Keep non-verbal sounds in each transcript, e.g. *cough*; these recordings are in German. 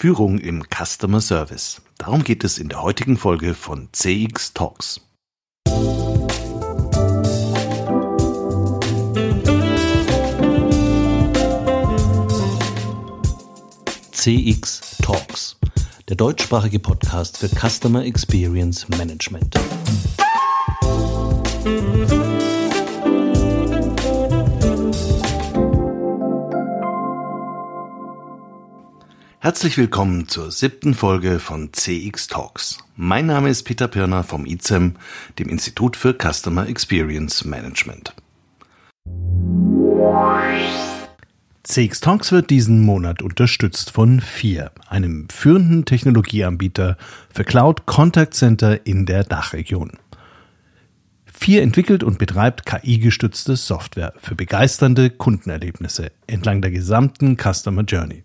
Führung im Customer Service. Darum geht es in der heutigen Folge von CX Talks. CX Talks, der deutschsprachige Podcast für Customer Experience Management. Herzlich willkommen zur siebten Folge von CX Talks. Mein Name ist Peter Pirner vom ICEM, dem Institut für Customer Experience Management. CX Talks wird diesen Monat unterstützt von FIR, einem führenden Technologieanbieter für Cloud Contact Center in der Dachregion. FIR entwickelt und betreibt KI-gestützte Software für begeisternde Kundenerlebnisse entlang der gesamten Customer Journey.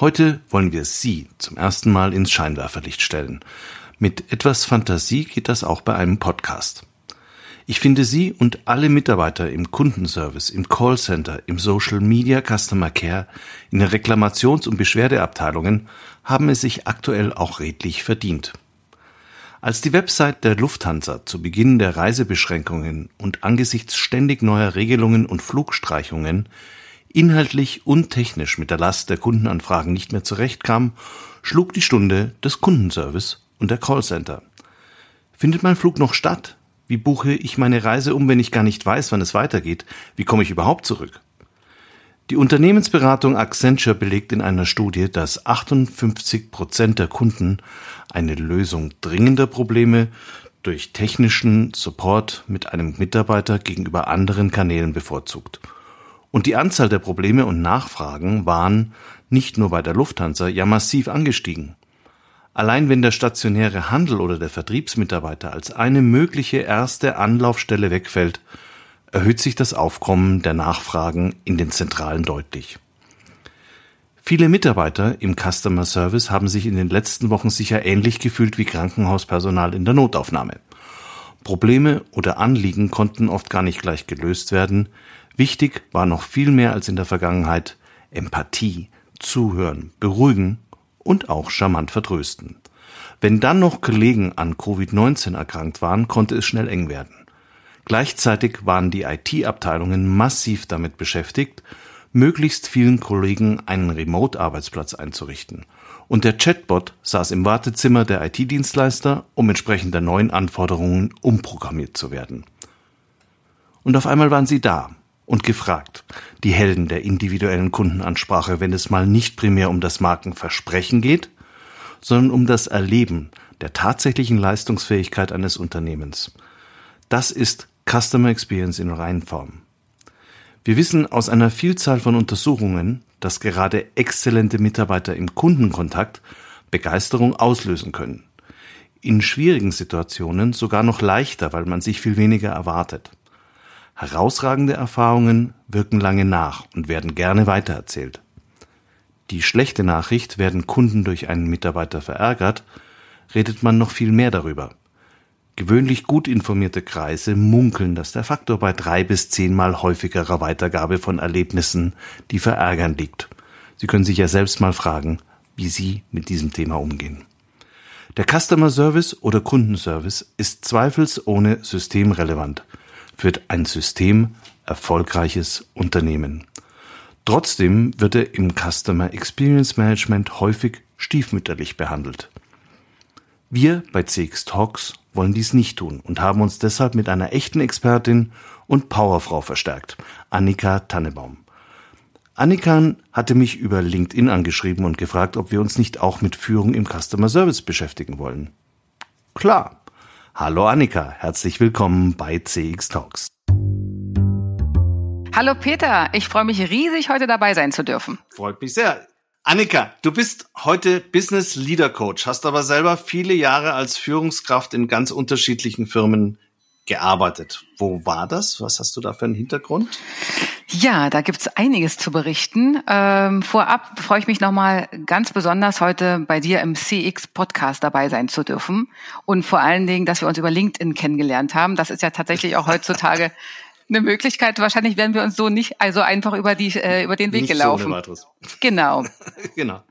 Heute wollen wir Sie zum ersten Mal ins Scheinwerferlicht stellen. Mit etwas Fantasie geht das auch bei einem Podcast. Ich finde Sie und alle Mitarbeiter im Kundenservice, im Callcenter, im Social Media Customer Care, in den Reklamations- und Beschwerdeabteilungen haben es sich aktuell auch redlich verdient. Als die Website der Lufthansa zu Beginn der Reisebeschränkungen und angesichts ständig neuer Regelungen und Flugstreichungen inhaltlich und technisch mit der Last der Kundenanfragen nicht mehr zurechtkam, schlug die Stunde des Kundenservice und der Callcenter. Findet mein Flug noch statt? Wie buche ich meine Reise um, wenn ich gar nicht weiß, wann es weitergeht? Wie komme ich überhaupt zurück? Die Unternehmensberatung Accenture belegt in einer Studie, dass 58 Prozent der Kunden eine Lösung dringender Probleme durch technischen Support mit einem Mitarbeiter gegenüber anderen Kanälen bevorzugt. Und die Anzahl der Probleme und Nachfragen waren nicht nur bei der Lufthansa ja massiv angestiegen. Allein wenn der stationäre Handel oder der Vertriebsmitarbeiter als eine mögliche erste Anlaufstelle wegfällt, erhöht sich das Aufkommen der Nachfragen in den Zentralen deutlich. Viele Mitarbeiter im Customer Service haben sich in den letzten Wochen sicher ähnlich gefühlt wie Krankenhauspersonal in der Notaufnahme. Probleme oder Anliegen konnten oft gar nicht gleich gelöst werden, Wichtig war noch viel mehr als in der Vergangenheit Empathie, zuhören, beruhigen und auch charmant vertrösten. Wenn dann noch Kollegen an Covid-19 erkrankt waren, konnte es schnell eng werden. Gleichzeitig waren die IT-Abteilungen massiv damit beschäftigt, möglichst vielen Kollegen einen Remote-Arbeitsplatz einzurichten. Und der Chatbot saß im Wartezimmer der IT-Dienstleister, um entsprechend der neuen Anforderungen umprogrammiert zu werden. Und auf einmal waren sie da, und gefragt, die Helden der individuellen Kundenansprache, wenn es mal nicht primär um das Markenversprechen geht, sondern um das Erleben der tatsächlichen Leistungsfähigkeit eines Unternehmens. Das ist Customer Experience in Reinform. Wir wissen aus einer Vielzahl von Untersuchungen, dass gerade exzellente Mitarbeiter im Kundenkontakt Begeisterung auslösen können. In schwierigen Situationen sogar noch leichter, weil man sich viel weniger erwartet. Herausragende Erfahrungen wirken lange nach und werden gerne weitererzählt. Die schlechte Nachricht, werden Kunden durch einen Mitarbeiter verärgert, redet man noch viel mehr darüber. Gewöhnlich gut informierte Kreise munkeln, dass der Faktor bei drei bis zehnmal häufigerer Weitergabe von Erlebnissen, die verärgern liegt. Sie können sich ja selbst mal fragen, wie Sie mit diesem Thema umgehen. Der Customer Service oder Kundenservice ist zweifelsohne systemrelevant für ein System erfolgreiches Unternehmen. Trotzdem wird er im Customer Experience Management häufig stiefmütterlich behandelt. Wir bei CX Talks wollen dies nicht tun und haben uns deshalb mit einer echten Expertin und Powerfrau verstärkt, Annika Tannebaum. Annika hatte mich über LinkedIn angeschrieben und gefragt, ob wir uns nicht auch mit Führung im Customer Service beschäftigen wollen. Klar, Hallo Annika, herzlich willkommen bei CX Talks. Hallo Peter, ich freue mich riesig, heute dabei sein zu dürfen. Freut mich sehr. Annika, du bist heute Business Leader Coach, hast aber selber viele Jahre als Führungskraft in ganz unterschiedlichen Firmen gearbeitet. Wo war das? Was hast du da für einen Hintergrund? Ja, da gibt's einiges zu berichten. Ähm, vorab freue ich mich nochmal ganz besonders heute bei dir im CX-Podcast dabei sein zu dürfen. Und vor allen Dingen, dass wir uns über LinkedIn kennengelernt haben. Das ist ja tatsächlich auch heutzutage *laughs* eine Möglichkeit. Wahrscheinlich werden wir uns so nicht also einfach über die äh, über den Weg nicht gelaufen. So genau. *laughs* genau.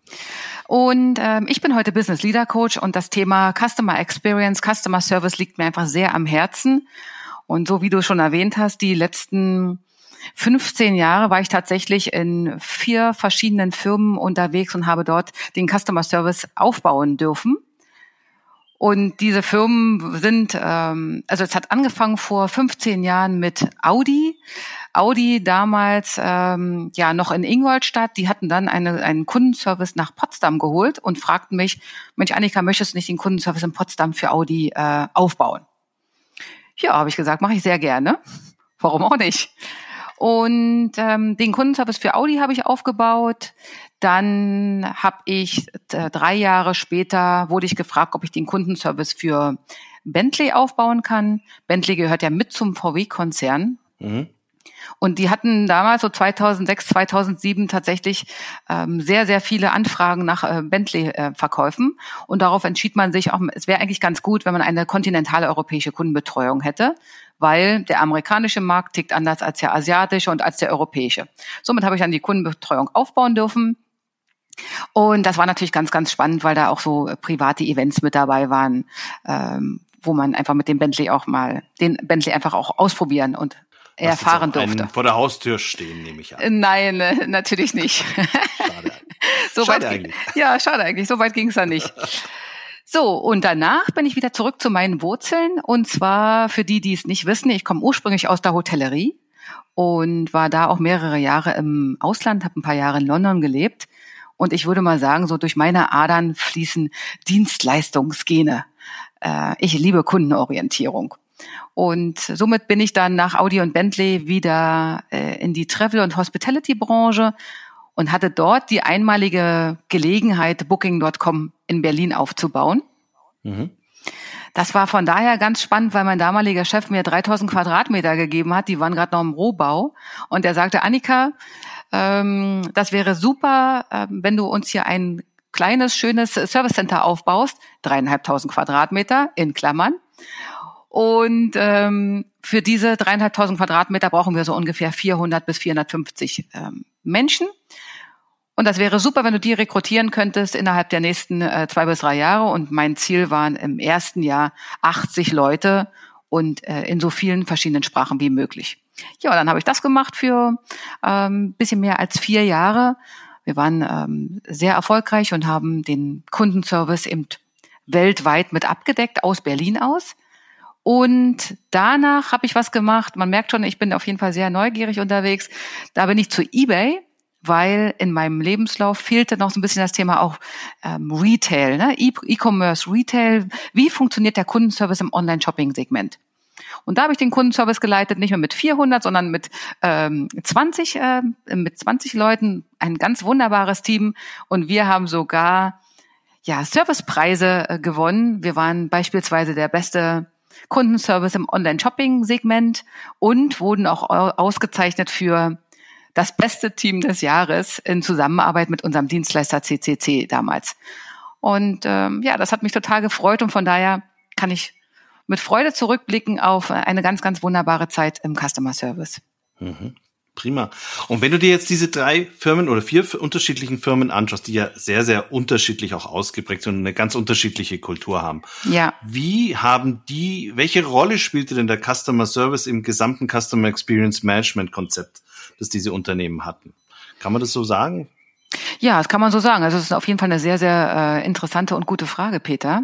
Und ähm, ich bin heute Business Leader Coach und das Thema Customer Experience, Customer Service liegt mir einfach sehr am Herzen. Und so wie du schon erwähnt hast, die letzten 15 Jahre war ich tatsächlich in vier verschiedenen Firmen unterwegs und habe dort den Customer Service aufbauen dürfen. Und diese Firmen sind, ähm, also es hat angefangen vor 15 Jahren mit Audi. Audi damals ähm, ja noch in Ingolstadt, die hatten dann eine, einen Kundenservice nach Potsdam geholt und fragten mich, Mensch Annika, möchtest du nicht den Kundenservice in Potsdam für Audi äh, aufbauen? Ja, habe ich gesagt, mache ich sehr gerne. Warum auch nicht? Und ähm, den Kundenservice für Audi habe ich aufgebaut. Dann habe ich äh, drei Jahre später wurde ich gefragt, ob ich den Kundenservice für Bentley aufbauen kann. Bentley gehört ja mit zum VW-Konzern. Mhm. Und die hatten damals so 2006, 2007 tatsächlich ähm, sehr, sehr viele Anfragen nach äh, Bentley-Verkäufen. Äh, und darauf entschied man sich auch, es wäre eigentlich ganz gut, wenn man eine kontinentale europäische Kundenbetreuung hätte, weil der amerikanische Markt tickt anders als der asiatische und als der europäische. Somit habe ich dann die Kundenbetreuung aufbauen dürfen. Und das war natürlich ganz, ganz spannend, weil da auch so private Events mit dabei waren, ähm, wo man einfach mit dem Bentley auch mal, den Bentley einfach auch ausprobieren und erfahren durfte. Vor der Haustür stehen, nehme ich an. Nein, äh, natürlich nicht. Schade. *laughs* so schade weit, eigentlich. Ja, schade eigentlich. So weit ging es da nicht. *laughs* So, und danach bin ich wieder zurück zu meinen Wurzeln. Und zwar für die, die es nicht wissen, ich komme ursprünglich aus der Hotellerie und war da auch mehrere Jahre im Ausland, habe ein paar Jahre in London gelebt. Und ich würde mal sagen, so durch meine Adern fließen Dienstleistungsgene. Äh, ich liebe Kundenorientierung. Und somit bin ich dann nach Audi und Bentley wieder äh, in die Travel- und Hospitality-Branche und hatte dort die einmalige Gelegenheit, Booking.com in Berlin aufzubauen. Mhm. Das war von daher ganz spannend, weil mein damaliger Chef mir 3000 Quadratmeter gegeben hat. Die waren gerade noch im Rohbau. Und er sagte, Annika, ähm, das wäre super, äh, wenn du uns hier ein kleines, schönes Service Center aufbaust. Dreieinhalbtausend Quadratmeter in Klammern. Und ähm, für diese dreieinhalbtausend Quadratmeter brauchen wir so ungefähr 400 bis 450 ähm, Menschen. Und das wäre super, wenn du die rekrutieren könntest innerhalb der nächsten äh, zwei bis drei Jahre. Und mein Ziel waren im ersten Jahr 80 Leute und äh, in so vielen verschiedenen Sprachen wie möglich. Ja, dann habe ich das gemacht für ähm, bisschen mehr als vier Jahre. Wir waren ähm, sehr erfolgreich und haben den Kundenservice eben weltweit mit abgedeckt aus Berlin aus. Und danach habe ich was gemacht. Man merkt schon, ich bin auf jeden Fall sehr neugierig unterwegs. Da bin ich zu eBay, weil in meinem Lebenslauf fehlte noch so ein bisschen das Thema auch ähm, Retail, ne? E- E-Commerce, Retail. Wie funktioniert der Kundenservice im Online-Shopping-Segment? Und da habe ich den Kundenservice geleitet, nicht mehr mit 400, sondern mit ähm, 20, äh, mit 20 Leuten, ein ganz wunderbares Team. Und wir haben sogar ja Servicepreise äh, gewonnen. Wir waren beispielsweise der beste Kundenservice im Online-Shopping-Segment und wurden auch ausgezeichnet für das beste Team des Jahres in Zusammenarbeit mit unserem Dienstleister CCC damals. Und ähm, ja, das hat mich total gefreut und von daher kann ich mit Freude zurückblicken auf eine ganz, ganz wunderbare Zeit im Customer Service. Mhm. Prima. Und wenn du dir jetzt diese drei Firmen oder vier unterschiedlichen Firmen anschaust, die ja sehr, sehr unterschiedlich auch ausgeprägt sind und eine ganz unterschiedliche Kultur haben. Ja. Wie haben die, welche Rolle spielte denn der Customer Service im gesamten Customer Experience Management Konzept, das diese Unternehmen hatten? Kann man das so sagen? Ja, das kann man so sagen. Also es ist auf jeden Fall eine sehr, sehr äh, interessante und gute Frage, Peter.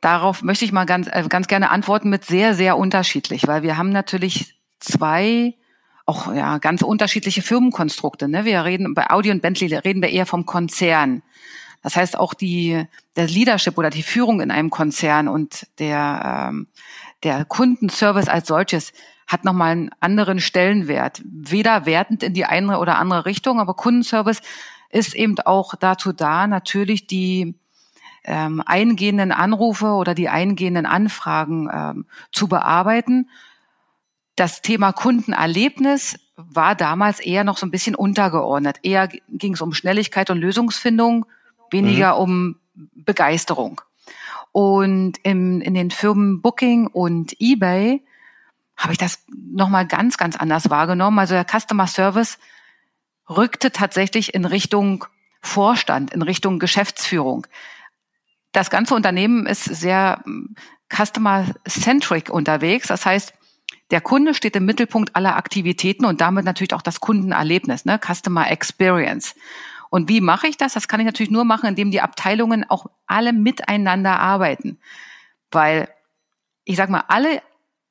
Darauf möchte ich mal ganz, äh, ganz gerne antworten mit sehr, sehr unterschiedlich, weil wir haben natürlich zwei auch ja ganz unterschiedliche Firmenkonstrukte. Ne? Wir reden bei Audi und Bentley reden wir eher vom Konzern. Das heißt auch die der Leadership oder die Führung in einem Konzern und der ähm, der Kundenservice als solches hat nochmal einen anderen Stellenwert. Weder wertend in die eine oder andere Richtung, aber Kundenservice ist eben auch dazu da, natürlich die ähm, eingehenden Anrufe oder die eingehenden Anfragen ähm, zu bearbeiten. Das Thema Kundenerlebnis war damals eher noch so ein bisschen untergeordnet. Eher ging es um Schnelligkeit und Lösungsfindung, weniger mhm. um Begeisterung. Und im, in den Firmen Booking und eBay habe ich das nochmal ganz, ganz anders wahrgenommen. Also der Customer Service rückte tatsächlich in Richtung Vorstand, in Richtung Geschäftsführung. Das ganze Unternehmen ist sehr hm, customer-centric unterwegs. Das heißt, der Kunde steht im Mittelpunkt aller Aktivitäten und damit natürlich auch das Kundenerlebnis, ne? Customer Experience. Und wie mache ich das? Das kann ich natürlich nur machen, indem die Abteilungen auch alle miteinander arbeiten. Weil, ich sag mal, alle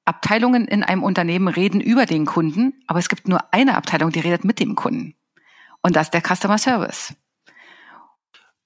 Abteilungen in einem Unternehmen reden über den Kunden, aber es gibt nur eine Abteilung, die redet mit dem Kunden. Und das ist der Customer Service.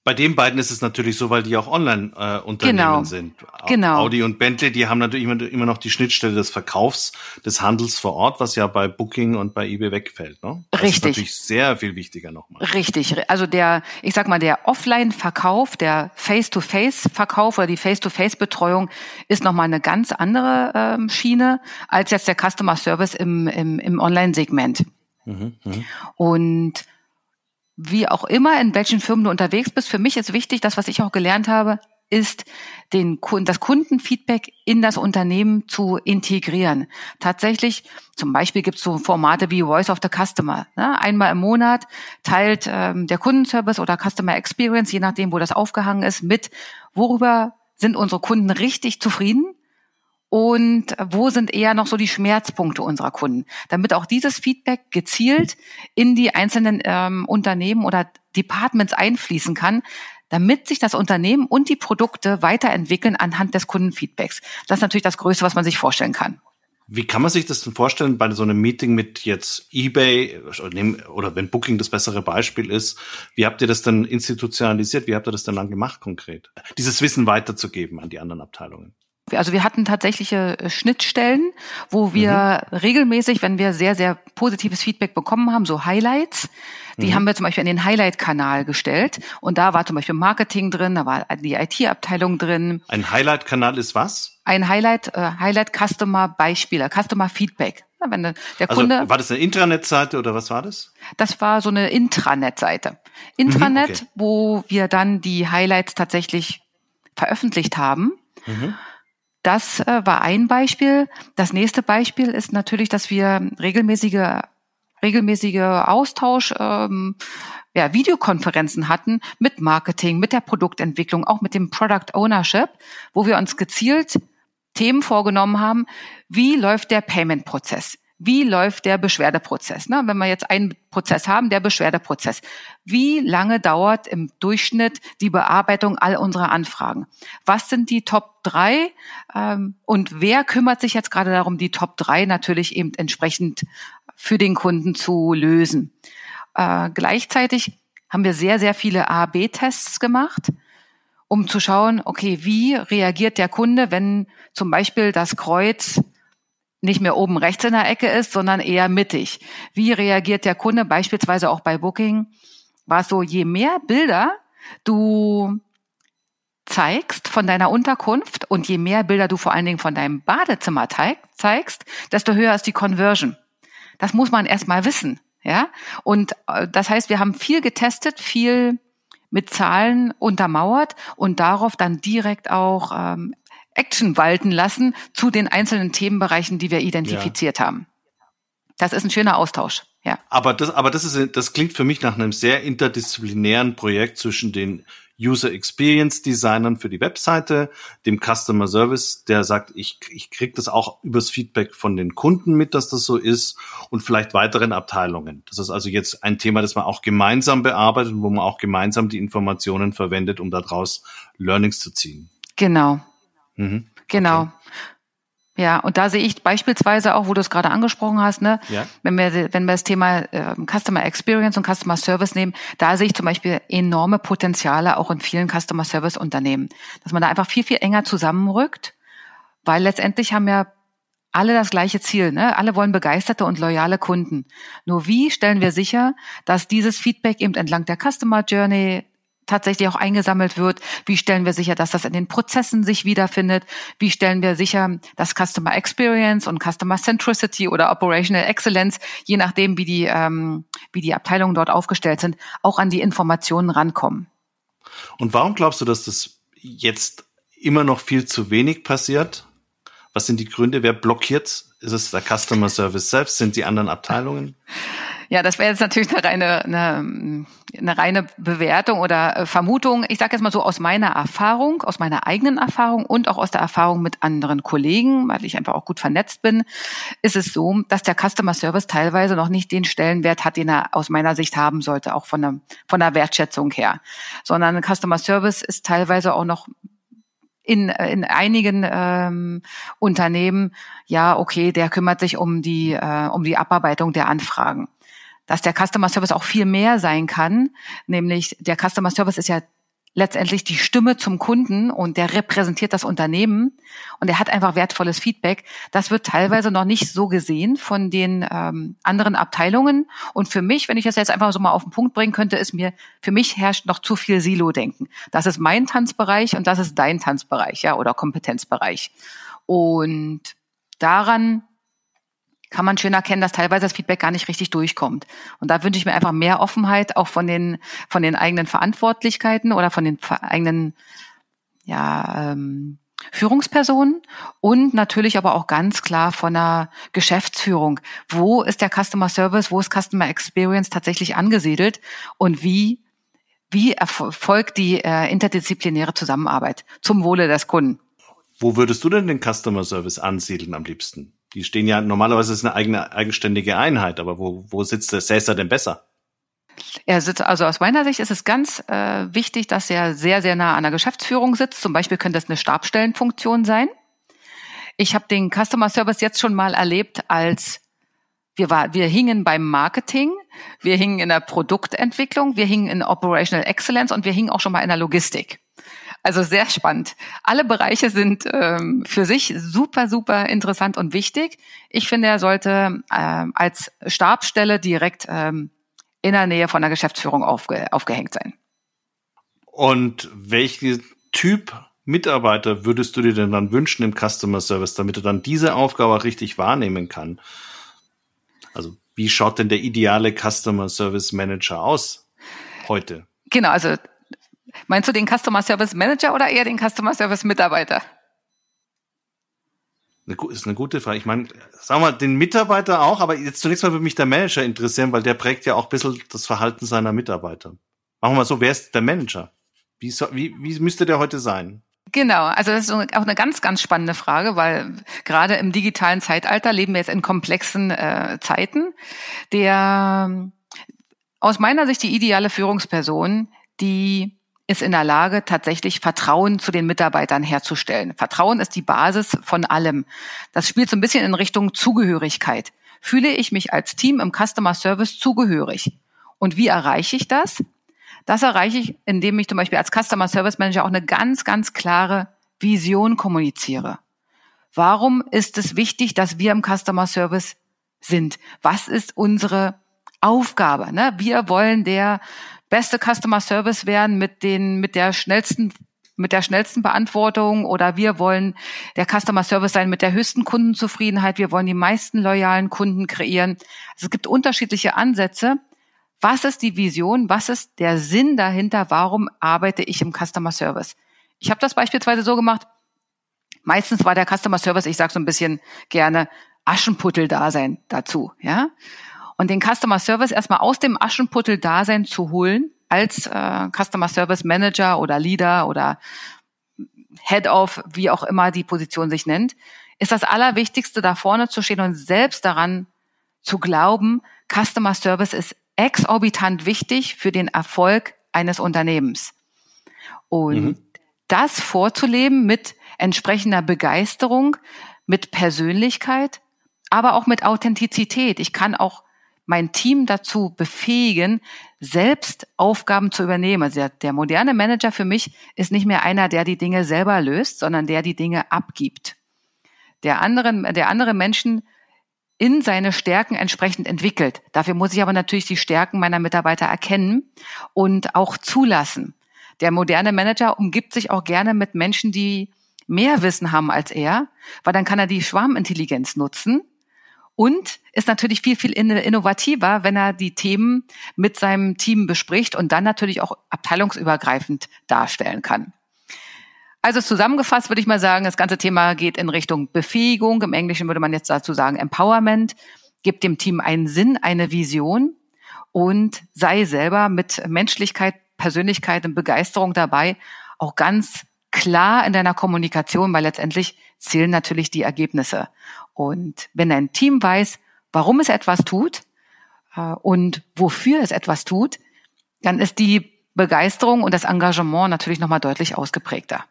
Bei den beiden ist es natürlich so, weil die auch Online-Unternehmen äh, genau. sind. Genau. Audi und Bentley, die haben natürlich immer, immer noch die Schnittstelle des Verkaufs, des Handels vor Ort, was ja bei Booking und bei eBay wegfällt. Ne? Das Richtig. ist natürlich sehr viel wichtiger nochmal. Richtig. Also der, ich sag mal, der Offline-Verkauf, der Face-to-Face-Verkauf oder die Face-to-Face-Betreuung ist nochmal eine ganz andere ähm, Schiene als jetzt der Customer Service im, im, im Online-Segment. Mhm, mh. Und wie auch immer, in welchen Firmen du unterwegs bist, für mich ist wichtig, das, was ich auch gelernt habe, ist, den, das Kundenfeedback in das Unternehmen zu integrieren. Tatsächlich, zum Beispiel gibt es so Formate wie Voice of the Customer. Ne? Einmal im Monat teilt ähm, der Kundenservice oder Customer Experience, je nachdem, wo das aufgehangen ist, mit, worüber sind unsere Kunden richtig zufrieden und wo sind eher noch so die Schmerzpunkte unserer Kunden, damit auch dieses Feedback gezielt in die einzelnen ähm, Unternehmen oder Departments einfließen kann, damit sich das Unternehmen und die Produkte weiterentwickeln anhand des Kundenfeedbacks. Das ist natürlich das Größte, was man sich vorstellen kann. Wie kann man sich das denn vorstellen bei so einem Meeting mit jetzt eBay oder wenn Booking das bessere Beispiel ist? Wie habt ihr das dann institutionalisiert? Wie habt ihr das dann dann gemacht konkret? Dieses Wissen weiterzugeben an die anderen Abteilungen? Also wir hatten tatsächliche äh, Schnittstellen, wo wir mhm. regelmäßig, wenn wir sehr, sehr positives Feedback bekommen haben, so Highlights, die mhm. haben wir zum Beispiel in den Highlight-Kanal gestellt. Und da war zum Beispiel Marketing drin, da war die IT-Abteilung drin. Ein Highlight-Kanal ist was? Ein Highlight, äh, Highlight-Customer-Beispiele, Customer-Feedback. Wenn der also, Kunde, war das eine Intranet-Seite oder was war das? Das war so eine Intranet-Seite. Intranet, mhm, okay. wo wir dann die Highlights tatsächlich veröffentlicht haben. Das äh, war ein Beispiel. Das nächste Beispiel ist natürlich, dass wir regelmäßige regelmäßige Austausch, ähm, ja, Videokonferenzen hatten mit Marketing, mit der Produktentwicklung, auch mit dem Product Ownership, wo wir uns gezielt Themen vorgenommen haben, wie läuft der Payment-Prozess? Wie läuft der Beschwerdeprozess? Ne? Wenn wir jetzt einen Prozess haben, der Beschwerdeprozess. Wie lange dauert im Durchschnitt die Bearbeitung all unserer Anfragen? Was sind die Top drei? Ähm, und wer kümmert sich jetzt gerade darum, die Top drei natürlich eben entsprechend für den Kunden zu lösen? Äh, gleichzeitig haben wir sehr, sehr viele A-B-Tests gemacht um zu schauen, okay, wie reagiert der Kunde, wenn zum Beispiel das Kreuz nicht mehr oben rechts in der Ecke ist, sondern eher mittig. Wie reagiert der Kunde beispielsweise auch bei Booking? War es so, je mehr Bilder du zeigst von deiner Unterkunft und je mehr Bilder du vor allen Dingen von deinem Badezimmer zeigst, desto höher ist die Conversion. Das muss man erstmal wissen, ja? Und äh, das heißt, wir haben viel getestet, viel mit Zahlen untermauert und darauf dann direkt auch ähm, Action walten lassen zu den einzelnen Themenbereichen, die wir identifiziert ja. haben. Das ist ein schöner Austausch. Ja. Aber das, aber das ist, das klingt für mich nach einem sehr interdisziplinären Projekt zwischen den User Experience Designern für die Webseite, dem Customer Service, der sagt, ich, ich krieg das auch übers Feedback von den Kunden mit, dass das so ist und vielleicht weiteren Abteilungen. Das ist also jetzt ein Thema, das man auch gemeinsam bearbeitet, wo man auch gemeinsam die Informationen verwendet, um daraus Learnings zu ziehen. Genau, Mhm. Genau. Okay. Ja, und da sehe ich beispielsweise auch, wo du es gerade angesprochen hast, ne, ja. wenn wir wenn wir das Thema äh, Customer Experience und Customer Service nehmen, da sehe ich zum Beispiel enorme Potenziale auch in vielen Customer Service Unternehmen, dass man da einfach viel viel enger zusammenrückt, weil letztendlich haben ja alle das gleiche Ziel, ne? Alle wollen begeisterte und loyale Kunden. Nur wie stellen wir sicher, dass dieses Feedback eben entlang der Customer Journey tatsächlich auch eingesammelt wird? Wie stellen wir sicher, dass das in den Prozessen sich wiederfindet? Wie stellen wir sicher, dass Customer Experience und Customer Centricity oder Operational Excellence, je nachdem, wie die, ähm, wie die Abteilungen dort aufgestellt sind, auch an die Informationen rankommen? Und warum glaubst du, dass das jetzt immer noch viel zu wenig passiert? Was sind die Gründe? Wer blockiert? Ist es der Customer Service selbst? Sind die anderen Abteilungen? *laughs* Ja, das wäre jetzt natürlich eine reine, eine, eine reine Bewertung oder äh, Vermutung. Ich sage jetzt mal so aus meiner Erfahrung, aus meiner eigenen Erfahrung und auch aus der Erfahrung mit anderen Kollegen, weil ich einfach auch gut vernetzt bin, ist es so, dass der Customer Service teilweise noch nicht den Stellenwert hat, den er aus meiner Sicht haben sollte, auch von der, von der Wertschätzung her. Sondern Customer Service ist teilweise auch noch in, in einigen ähm, Unternehmen, ja, okay, der kümmert sich um die, äh, um die Abarbeitung der Anfragen dass der Customer Service auch viel mehr sein kann. Nämlich der Customer Service ist ja letztendlich die Stimme zum Kunden und der repräsentiert das Unternehmen und er hat einfach wertvolles Feedback. Das wird teilweise noch nicht so gesehen von den ähm, anderen Abteilungen. Und für mich, wenn ich das jetzt einfach so mal auf den Punkt bringen könnte, ist mir, für mich herrscht noch zu viel Silo-Denken. Das ist mein Tanzbereich und das ist dein Tanzbereich, ja, oder Kompetenzbereich. Und daran kann man schön erkennen, dass teilweise das Feedback gar nicht richtig durchkommt. Und da wünsche ich mir einfach mehr Offenheit auch von den, von den eigenen Verantwortlichkeiten oder von den eigenen, ja, ähm, Führungspersonen und natürlich aber auch ganz klar von der Geschäftsführung. Wo ist der Customer Service, wo ist Customer Experience tatsächlich angesiedelt und wie, wie erfolgt die äh, interdisziplinäre Zusammenarbeit zum Wohle des Kunden? Wo würdest du denn den Customer Service ansiedeln am liebsten? Die stehen ja normalerweise ist eine eigene eigenständige Einheit, aber wo, wo sitzt der Sacer denn besser? Er sitzt, also aus meiner Sicht ist es ganz äh, wichtig, dass er sehr, sehr nah an der Geschäftsführung sitzt. Zum Beispiel könnte es eine Stabstellenfunktion sein. Ich habe den Customer Service jetzt schon mal erlebt als wir, war, wir hingen beim Marketing, wir hingen in der Produktentwicklung, wir hingen in Operational Excellence und wir hingen auch schon mal in der Logistik. Also sehr spannend. Alle Bereiche sind ähm, für sich super, super interessant und wichtig. Ich finde, er sollte ähm, als Stabstelle direkt ähm, in der Nähe von der Geschäftsführung aufge aufgehängt sein. Und welchen Typ Mitarbeiter würdest du dir denn dann wünschen im Customer Service, damit er dann diese Aufgabe richtig wahrnehmen kann? Also wie schaut denn der ideale Customer Service Manager aus heute? Genau, also Meinst du den Customer Service Manager oder eher den Customer Service Mitarbeiter? Das ist eine gute Frage. Ich meine, sagen wir mal, den Mitarbeiter auch, aber jetzt zunächst mal würde mich der Manager interessieren, weil der prägt ja auch ein bisschen das Verhalten seiner Mitarbeiter. Machen wir mal so, wer ist der Manager? Wie, wie, wie müsste der heute sein? Genau, also das ist auch eine ganz, ganz spannende Frage, weil gerade im digitalen Zeitalter leben wir jetzt in komplexen äh, Zeiten. Der aus meiner Sicht die ideale Führungsperson, die ist in der Lage, tatsächlich Vertrauen zu den Mitarbeitern herzustellen. Vertrauen ist die Basis von allem. Das spielt so ein bisschen in Richtung Zugehörigkeit. Fühle ich mich als Team im Customer Service zugehörig? Und wie erreiche ich das? Das erreiche ich, indem ich zum Beispiel als Customer Service Manager auch eine ganz, ganz klare Vision kommuniziere. Warum ist es wichtig, dass wir im Customer Service sind? Was ist unsere Aufgabe? Ne? Wir wollen der beste Customer Service werden mit den, mit der schnellsten mit der schnellsten Beantwortung oder wir wollen der Customer Service sein mit der höchsten Kundenzufriedenheit. Wir wollen die meisten loyalen Kunden kreieren. Also es gibt unterschiedliche Ansätze. Was ist die Vision? Was ist der Sinn dahinter? Warum arbeite ich im Customer Service? Ich habe das beispielsweise so gemacht. Meistens war der Customer Service, ich sage so ein bisschen gerne, Aschenputtel-Dasein dazu. Ja, und den Customer Service erstmal aus dem Aschenputtel-Dasein zu holen als äh, Customer Service Manager oder Leader oder Head of, wie auch immer die Position sich nennt, ist das Allerwichtigste, da vorne zu stehen und selbst daran zu glauben, Customer Service ist exorbitant wichtig für den Erfolg eines Unternehmens. Und mhm. das vorzuleben mit entsprechender Begeisterung, mit Persönlichkeit, aber auch mit Authentizität. Ich kann auch mein Team dazu befähigen, selbst Aufgaben zu übernehmen. Also der, der, moderne Manager für mich ist nicht mehr einer, der die Dinge selber löst, sondern der die Dinge abgibt. der anderen, der andere Menschen in seine Stärken entsprechend entwickelt. Dafür muss ich aber natürlich die Stärken meiner Mitarbeiter erkennen und auch zulassen. Der moderne Manager umgibt sich auch gerne mit Menschen, die mehr Wissen haben als er, weil dann kann er die Schwarmintelligenz nutzen und ist natürlich viel, viel innovativer, wenn er die Themen mit seinem Team bespricht und dann natürlich auch abteilungsübergreifend darstellen kann. Also zusammengefasst würde ich mal sagen, das ganze Thema geht in Richtung Befähigung. Im Englischen würde man jetzt dazu sagen Empowerment. Gibt dem Team einen Sinn, eine Vision und sei selber mit Menschlichkeit, Persönlichkeit und Begeisterung dabei, auch ganz klar in deiner Kommunikation, weil letztendlich zählen natürlich die Ergebnisse. Und wenn ein Team weiß, warum es etwas tut äh, und wofür es etwas tut, dann ist die Begeisterung und das Engagement natürlich nochmal deutlich ausgeprägter.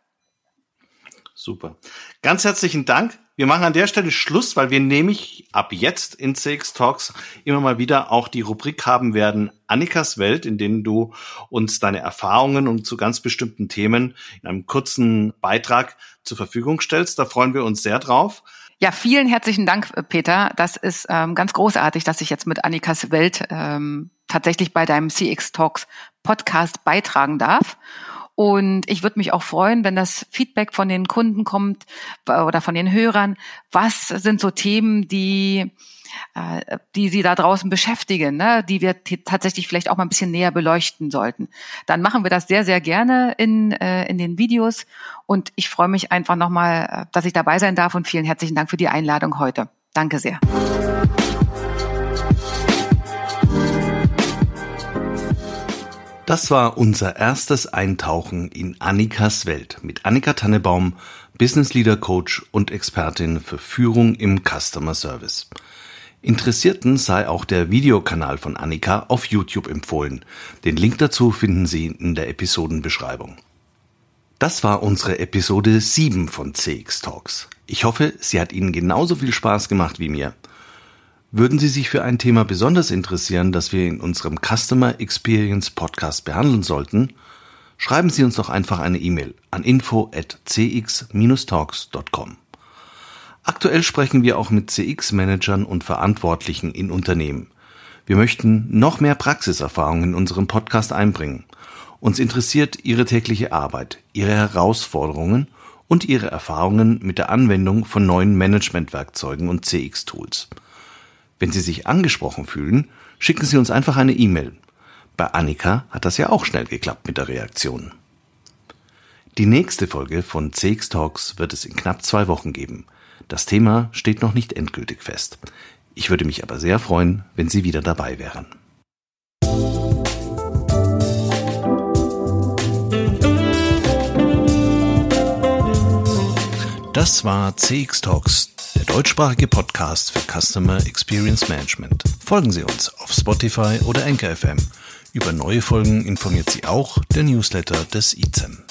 Super. Ganz herzlichen Dank. Wir machen an der Stelle Schluss, weil wir nämlich ab jetzt in CX Talks immer mal wieder auch die Rubrik haben werden Annikas Welt, in denen du uns deine Erfahrungen und zu ganz bestimmten Themen in einem kurzen Beitrag zur Verfügung stellst. Da freuen wir uns sehr drauf. Ja, vielen herzlichen Dank, Peter. Das ist ähm, ganz großartig, dass ich jetzt mit Annikas Welt ähm, tatsächlich bei deinem CX Talks Podcast beitragen darf. Und ich würde mich auch freuen, wenn das Feedback von den Kunden kommt oder von den Hörern. Was sind so Themen, die äh, die sie da draußen beschäftigen, ne, die wir tatsächlich vielleicht auch mal ein bisschen näher beleuchten sollten. Dann machen wir das sehr, sehr gerne in, äh, in den Videos. Und ich freue mich einfach nochmal, äh, dass ich dabei sein darf und vielen herzlichen Dank für die Einladung heute. Danke sehr. Das war unser erstes Eintauchen in Annikas Welt mit Annika Tannebaum, Business Leader Coach und Expertin für Führung im Customer Service. Interessierten sei auch der Videokanal von Annika auf YouTube empfohlen. Den Link dazu finden Sie in der Episodenbeschreibung. Das war unsere Episode 7 von CX Talks. Ich hoffe, sie hat Ihnen genauso viel Spaß gemacht wie mir. Würden Sie sich für ein Thema besonders interessieren, das wir in unserem Customer Experience Podcast behandeln sollten? Schreiben Sie uns doch einfach eine E-Mail an info at cx-talks.com. Aktuell sprechen wir auch mit CX-Managern und Verantwortlichen in Unternehmen. Wir möchten noch mehr Praxiserfahrung in unserem Podcast einbringen. Uns interessiert Ihre tägliche Arbeit, Ihre Herausforderungen und Ihre Erfahrungen mit der Anwendung von neuen Managementwerkzeugen und CX-Tools. Wenn Sie sich angesprochen fühlen, schicken Sie uns einfach eine E-Mail. Bei Annika hat das ja auch schnell geklappt mit der Reaktion. Die nächste Folge von CX Talks wird es in knapp zwei Wochen geben. Das Thema steht noch nicht endgültig fest. Ich würde mich aber sehr freuen, wenn Sie wieder dabei wären. Das war CX Talks deutschsprachige Podcast für Customer Experience Management. Folgen Sie uns auf Spotify oder Anchor FM. Über neue Folgen informiert Sie auch der Newsletter des ICEM.